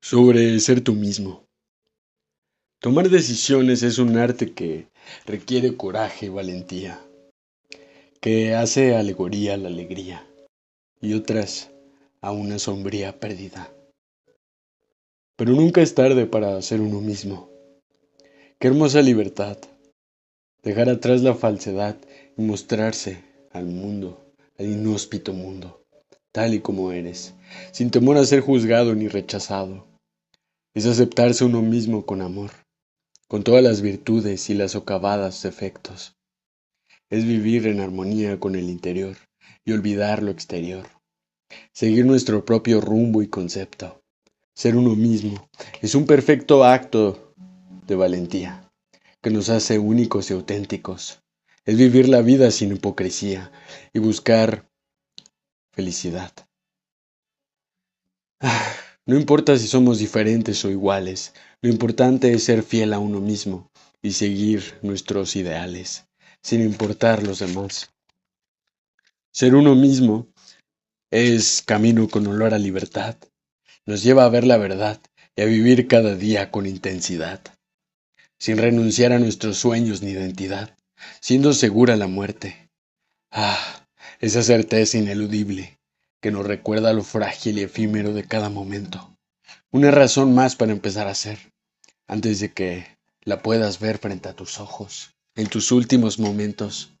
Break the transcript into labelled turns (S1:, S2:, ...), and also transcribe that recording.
S1: sobre ser tú mismo. Tomar decisiones es un arte que requiere coraje y valentía, que hace alegoría a la alegría y otras a una sombría pérdida. Pero nunca es tarde para ser uno mismo. Qué hermosa libertad, dejar atrás la falsedad y mostrarse al mundo, al inhóspito mundo, tal y como eres, sin temor a ser juzgado ni rechazado. Es aceptarse uno mismo con amor, con todas las virtudes y las socavadas defectos. Es vivir en armonía con el interior y olvidar lo exterior. Seguir nuestro propio rumbo y concepto. Ser uno mismo es un perfecto acto de valentía que nos hace únicos y auténticos. Es vivir la vida sin hipocresía y buscar felicidad. Ah, no importa si somos diferentes o iguales, lo importante es ser fiel a uno mismo y seguir nuestros ideales, sin importar los demás. Ser uno mismo es camino con olor a libertad, nos lleva a ver la verdad y a vivir cada día con intensidad, sin renunciar a nuestros sueños ni identidad, siendo segura la muerte. Ah, esa certeza ineludible que nos recuerda lo frágil y efímero de cada momento. Una razón más para empezar a ser, antes de que la puedas ver frente a tus ojos, en tus últimos momentos.